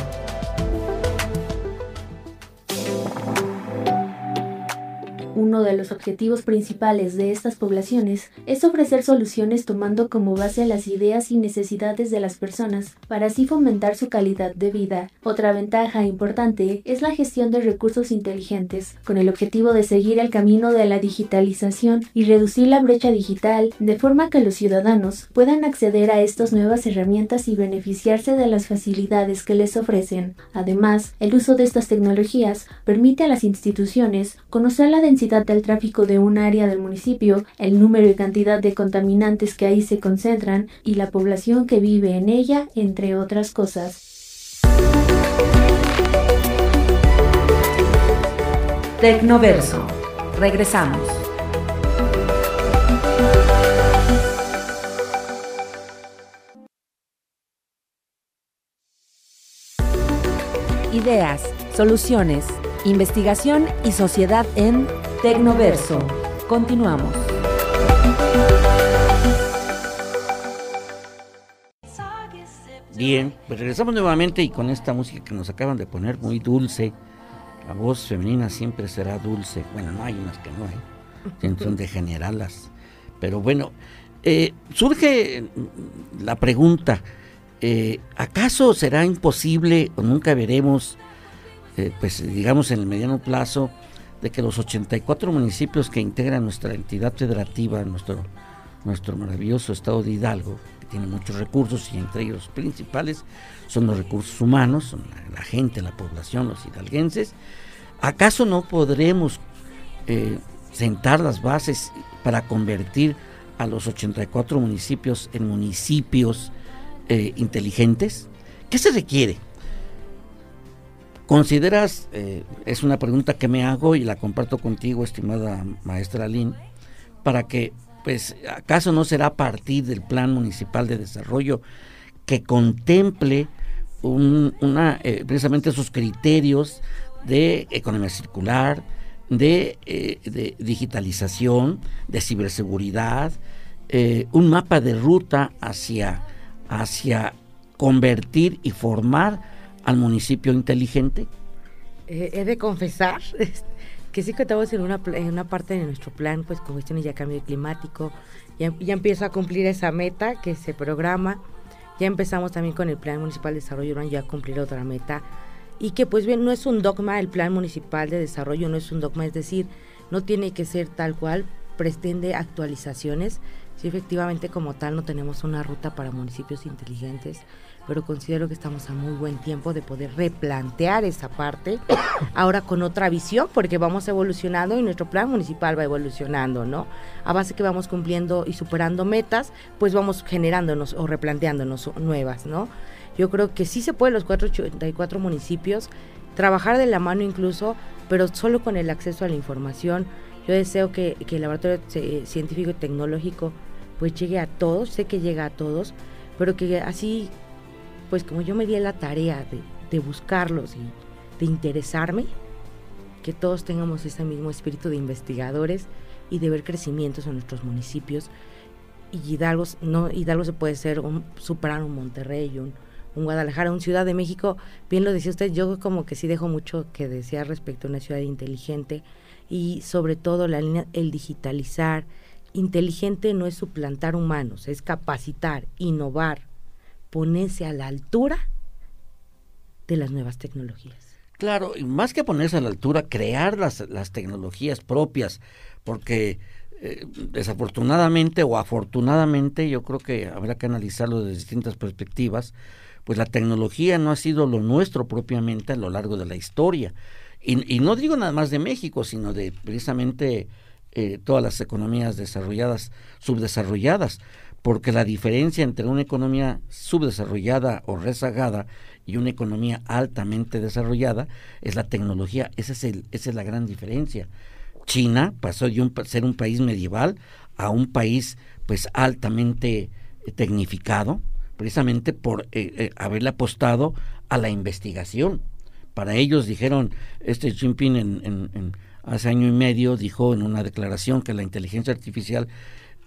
Uno de los objetivos principales de estas poblaciones es ofrecer soluciones tomando como base las ideas y necesidades de las personas para así fomentar su calidad de vida. Otra ventaja importante es la gestión de recursos inteligentes, con el objetivo de seguir el camino de la digitalización y reducir la brecha digital de forma que los ciudadanos puedan acceder a estas nuevas herramientas y beneficiarse de las facilidades que les ofrecen. Además, el uso de estas tecnologías permite a las instituciones conocer la densidad del tráfico de un área del municipio, el número y cantidad de contaminantes que ahí se concentran y la población que vive en ella, entre otras cosas. Tecnoverso. Regresamos. Ideas, soluciones, investigación y sociedad en Tecnoverso. Continuamos. Bien, pues regresamos nuevamente y con esta música que nos acaban de poner muy dulce. La voz femenina siempre será dulce. Bueno, no hay unas que no, ¿eh? son de generalas. Pero bueno, eh, surge la pregunta, eh, ¿acaso será imposible o nunca veremos, eh, pues digamos en el mediano plazo, de que los 84 municipios que integran nuestra entidad federativa, nuestro, nuestro maravilloso estado de Hidalgo, que tiene muchos recursos y entre ellos principales son los recursos humanos, son la, gente, la población, los hidalguenses, ¿acaso no podremos eh, sentar las bases para convertir a los 84 municipios en municipios eh, inteligentes? ¿Qué se requiere? ¿Consideras, eh, es una pregunta que me hago y la comparto contigo, estimada maestra Lynn, para que, pues, ¿acaso no será a partir del Plan Municipal de Desarrollo que contemple una, eh, precisamente esos criterios de economía circular, de, eh, de digitalización, de ciberseguridad, un mapa de ruta hacia, hacia convertir y formar al municipio inteligente? Eh, he de confesar que sí contamos en una, en una parte de nuestro plan, pues con cuestiones ya cambio climático, ya, ya empiezo a cumplir esa meta que se programa, ya empezamos también con el Plan Municipal de Desarrollo Urbano ya cumplir otra meta, y que pues bien, no es un dogma el Plan Municipal de Desarrollo, no es un dogma, es decir, no tiene que ser tal cual, pretende actualizaciones, si efectivamente como tal no tenemos una ruta para municipios inteligentes, pero considero que estamos a muy buen tiempo de poder replantear esa parte, ahora con otra visión, porque vamos evolucionando y nuestro plan municipal va evolucionando, ¿no? A base que vamos cumpliendo y superando metas, pues vamos generándonos o replanteándonos nuevas, ¿no? Yo creo que sí se puede los 484 municipios trabajar de la mano incluso, pero solo con el acceso a la información. Yo deseo que, que el laboratorio científico y tecnológico pues llegue a todos, sé que llega a todos, pero que así pues como yo me di la tarea de, buscarlos y de interesarme, que todos tengamos ese mismo espíritu de investigadores y de ver crecimientos en nuestros municipios. Y Hidalgo, no, Hidalgo se puede ser un, superar un Monterrey, un, un Guadalajara, un Ciudad de México. Bien lo decía usted, yo como que sí dejo mucho que desear respecto a una ciudad inteligente y sobre todo la línea, el digitalizar. Inteligente no es suplantar humanos, es capacitar, innovar, ponerse a la altura de las nuevas tecnologías. Claro, y más que ponerse a la altura, crear las, las tecnologías propias, porque eh, desafortunadamente o afortunadamente, yo creo que habrá que analizarlo desde distintas perspectivas, pues la tecnología no ha sido lo nuestro propiamente a lo largo de la historia. Y, no digo nada más de México, sino de precisamente eh, todas las economías desarrolladas, subdesarrolladas, porque la diferencia entre una economía subdesarrollada o rezagada y una economía altamente desarrollada es la tecnología. Esa es, el, esa es la gran diferencia. China pasó de ser un país medieval a un país pues altamente eh, tecnificado, precisamente por eh, eh, haberle apostado a la investigación. Para ellos dijeron, este Xi Jinping en, hace año y medio dijo en una declaración que la inteligencia artificial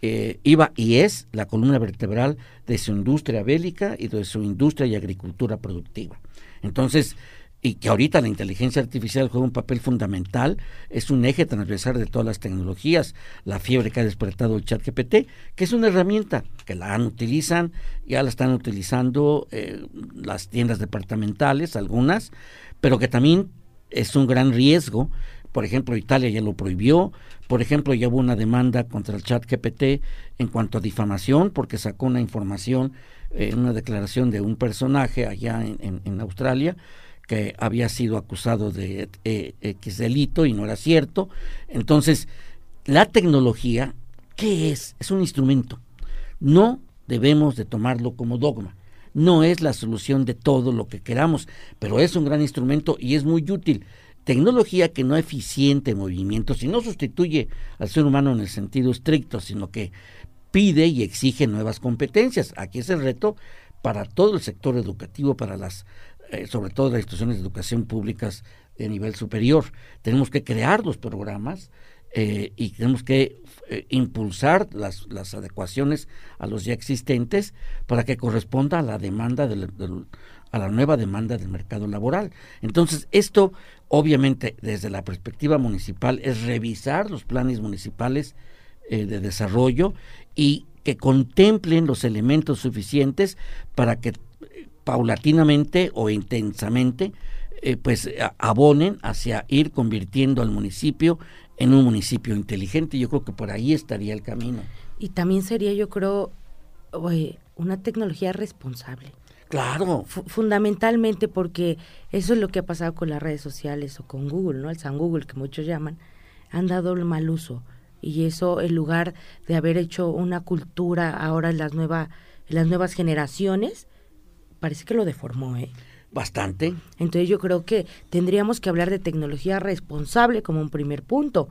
iba y es la columna vertebral de su industria bélica y de su industria y agricultura productiva. Entonces, y que ahorita la inteligencia artificial juega un papel fundamental, es un eje transversal de todas las tecnologías, la fiebre que ha despertado el chat GPT, que es una herramienta que la han, utilizan, ya la están utilizando eh, las tiendas departamentales, algunas, pero que también es un gran riesgo. Por ejemplo, Italia ya lo prohibió, por ejemplo, ya hubo una demanda contra el chat GPT en cuanto a difamación, porque sacó una información, eh, una declaración de un personaje allá en, Australia, que había sido acusado de eh, X delito y no era cierto. Entonces, la tecnología, ¿qué es? Es un instrumento. No debemos de tomarlo como dogma. No es la solución de todo lo que queramos, pero es un gran instrumento y es muy útil. Tecnología que no eficiente en movimiento, si no sustituye al ser humano en el sentido estricto, sino que pide y exige nuevas competencias. Aquí es el reto para todo el sector educativo, para las eh, sobre todo las instituciones de educación públicas de nivel superior. Tenemos que crear los programas eh, y tenemos que eh, impulsar las, las, adecuaciones a los ya existentes para que corresponda a la demanda del, a la nueva demanda del mercado laboral. Entonces, esto obviamente desde la perspectiva municipal es revisar los planes municipales de desarrollo y que contemplen los elementos suficientes para que paulatinamente o intensamente, eh, pues abonen hacia ir convirtiendo al municipio en un municipio inteligente. Yo creo que por ahí estaría el camino. Y también sería, yo creo, una tecnología responsable. Claro. fundamentalmente porque eso es lo que ha pasado con las redes sociales o con Google, ¿no? El San Google que muchos llaman, han dado el mal uso. Y eso, en lugar de haber hecho una cultura ahora en las, nueva, en las nuevas generaciones, parece que lo deformó, ¿eh? Bastante. Entonces yo creo que tendríamos que hablar de tecnología responsable como un primer punto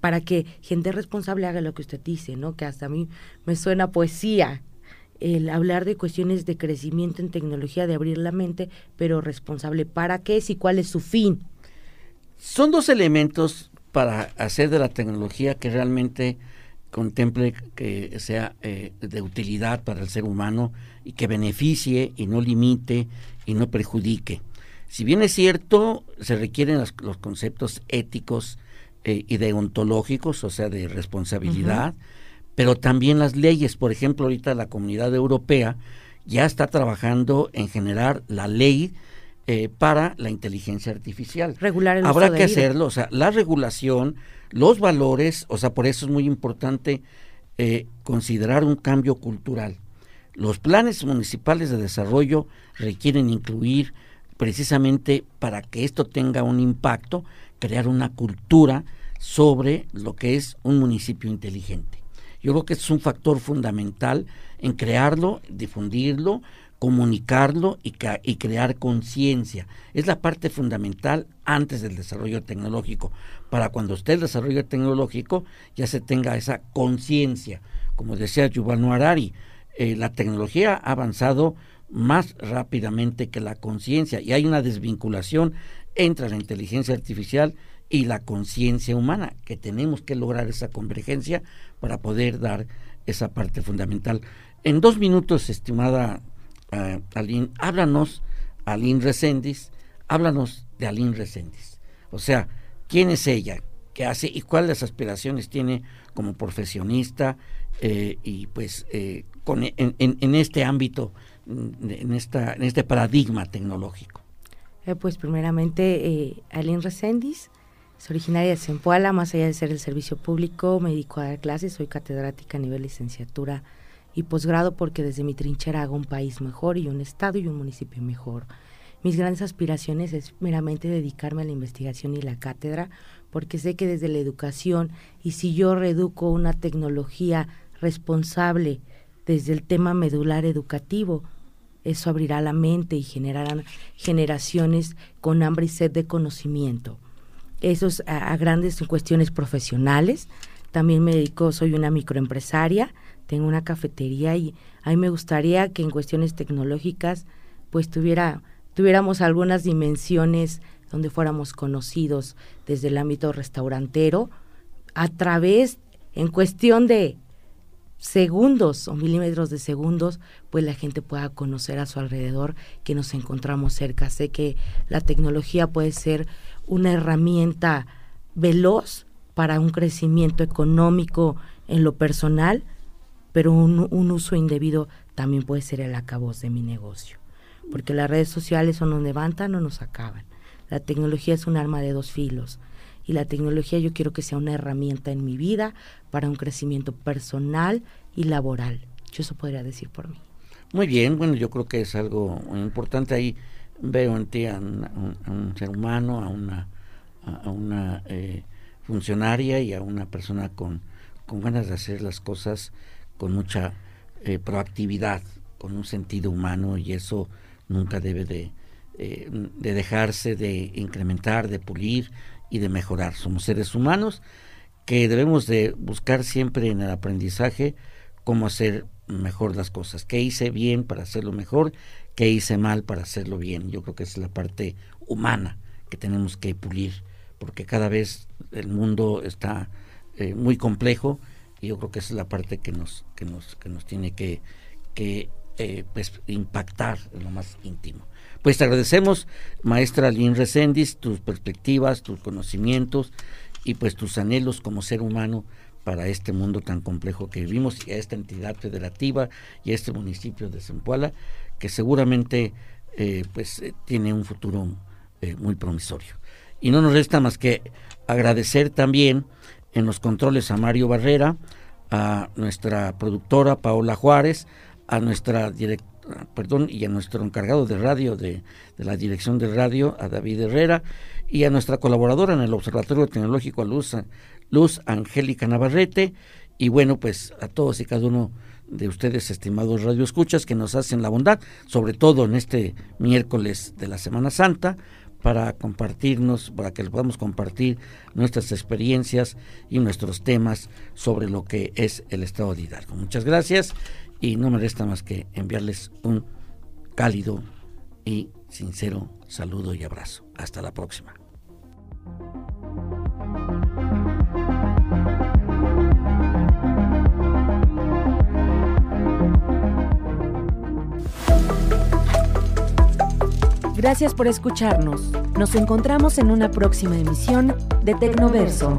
para que gente responsable haga lo que usted dice, ¿no? Que hasta a mí me suena poesía el hablar de cuestiones de crecimiento en tecnología, de abrir la mente, pero responsable. ¿Para qué es y cuál es su fin? Son dos elementos para hacer de la tecnología que realmente contemple que sea eh, de utilidad para el ser humano y que beneficie y no limite y no perjudique. Si bien es cierto, se requieren los, conceptos éticos eh, y deontológicos, o sea, de responsabilidad, pero también las leyes. Por ejemplo, ahorita la comunidad europea ya está trabajando en generar la ley eh, para la inteligencia artificial. Regular el Habrá que hacerlo, o sea, la regulación, los valores, o sea, por eso es muy importante eh, considerar un cambio cultural. Los planes municipales de desarrollo requieren incluir precisamente para que esto tenga un impacto, crear una cultura sobre lo que es un municipio inteligente. Yo creo que es un factor fundamental en crearlo, difundirlo, comunicarlo y, crear conciencia. Es la parte fundamental antes del desarrollo tecnológico, para cuando esté el desarrollo tecnológico ya se tenga esa conciencia. Como decía Yuval Noah Harari, eh, la tecnología ha avanzado más rápidamente que la conciencia y hay una desvinculación entre la inteligencia artificial y la conciencia humana, que tenemos que lograr esa convergencia para poder dar esa parte fundamental. En dos minutos, estimada uh, Aline, háblanos, Aline Reséndiz, háblanos de Aline Reséndiz. O sea, ¿quién es ella? ¿Qué hace? ¿Y cuáles aspiraciones tiene como profesionista? Eh, y pues eh, con, en, en, este ámbito, en, esta, en este paradigma tecnológico. pues primeramente, Aline Reséndiz, Soy originaria de Zempoala, más allá de ser el servicio público, me dedico a dar clases, soy catedrática a nivel licenciatura y posgrado porque desde mi trinchera hago un país mejor y un estado y un municipio mejor. Mis grandes aspiraciones es meramente dedicarme a la investigación y la cátedra, porque sé que desde la educación y si yo reduco una tecnología responsable desde el tema medular educativo, eso abrirá la mente y generarán generaciones con hambre y sed de conocimiento. Eso es a, a grandes cuestiones profesionales. También me dedico, soy una microempresaria, tengo una cafetería y a mí me gustaría que en cuestiones tecnológicas pues tuviera, tuviéramos algunas dimensiones donde fuéramos conocidos desde el ámbito restaurantero a través, en cuestión de segundos o milímetros de segundos, pues la gente pueda conocer a su alrededor que nos encontramos cerca. Sé que la tecnología puede ser una herramienta veloz para un crecimiento económico en lo personal, pero un, uso indebido también puede ser el acabos de mi negocio. Porque las redes sociales o nos levantan o nos acaban. La tecnología es un arma de dos filos y la tecnología yo quiero que sea una herramienta en mi vida para un crecimiento personal y laboral. Yo eso podría decir por mí. Muy bien, bueno, yo creo que es algo importante ahí. Veo en ti a, un, ser humano, a una, a, una eh, funcionaria y a una persona con, con ganas de hacer las cosas con mucha eh, proactividad, con un sentido humano y eso nunca debe de, eh, de dejarse de incrementar, de pulir y de mejorar. Somos seres humanos que debemos de buscar siempre en el aprendizaje cómo hacer mejor las cosas, qué hice bien para hacerlo mejor, qué hice mal para hacerlo bien. Yo creo que es la parte humana que tenemos que pulir, porque cada vez el mundo está eh, muy complejo y yo creo que esa es la parte que nos, que nos, que nos tiene que, que eh, pues, impactar en lo más íntimo. Pues te agradecemos, maestra Lynn Resendiz, tus perspectivas, tus conocimientos y pues tus anhelos como ser humano para este mundo tan complejo que vivimos y a esta entidad federativa y a este municipio de Zempoala que seguramente eh, pues eh, tiene un futuro muy promisorio. Y no nos resta más que agradecer también en los controles a Mario Barrera, a nuestra productora Paola Juárez, a nuestra perdón, y a nuestro encargado de radio de, la dirección de radio, a David Herrera, y a nuestra colaboradora en el Observatorio Tecnológico, Luz, Luz Angélica Navarrete, y bueno, pues a todos y cada uno de ustedes, estimados radioescuchas, que nos hacen la bondad, sobre todo en este miércoles de la Semana Santa, para compartirnos, para que podamos compartir nuestras experiencias y nuestros temas sobre lo que es el Estado de Hidalgo. Muchas gracias y no me resta más que enviarles un cálido y sincero saludo y abrazo. Hasta la próxima. Gracias por escucharnos. Nos encontramos en una próxima emisión de Tecnoverso.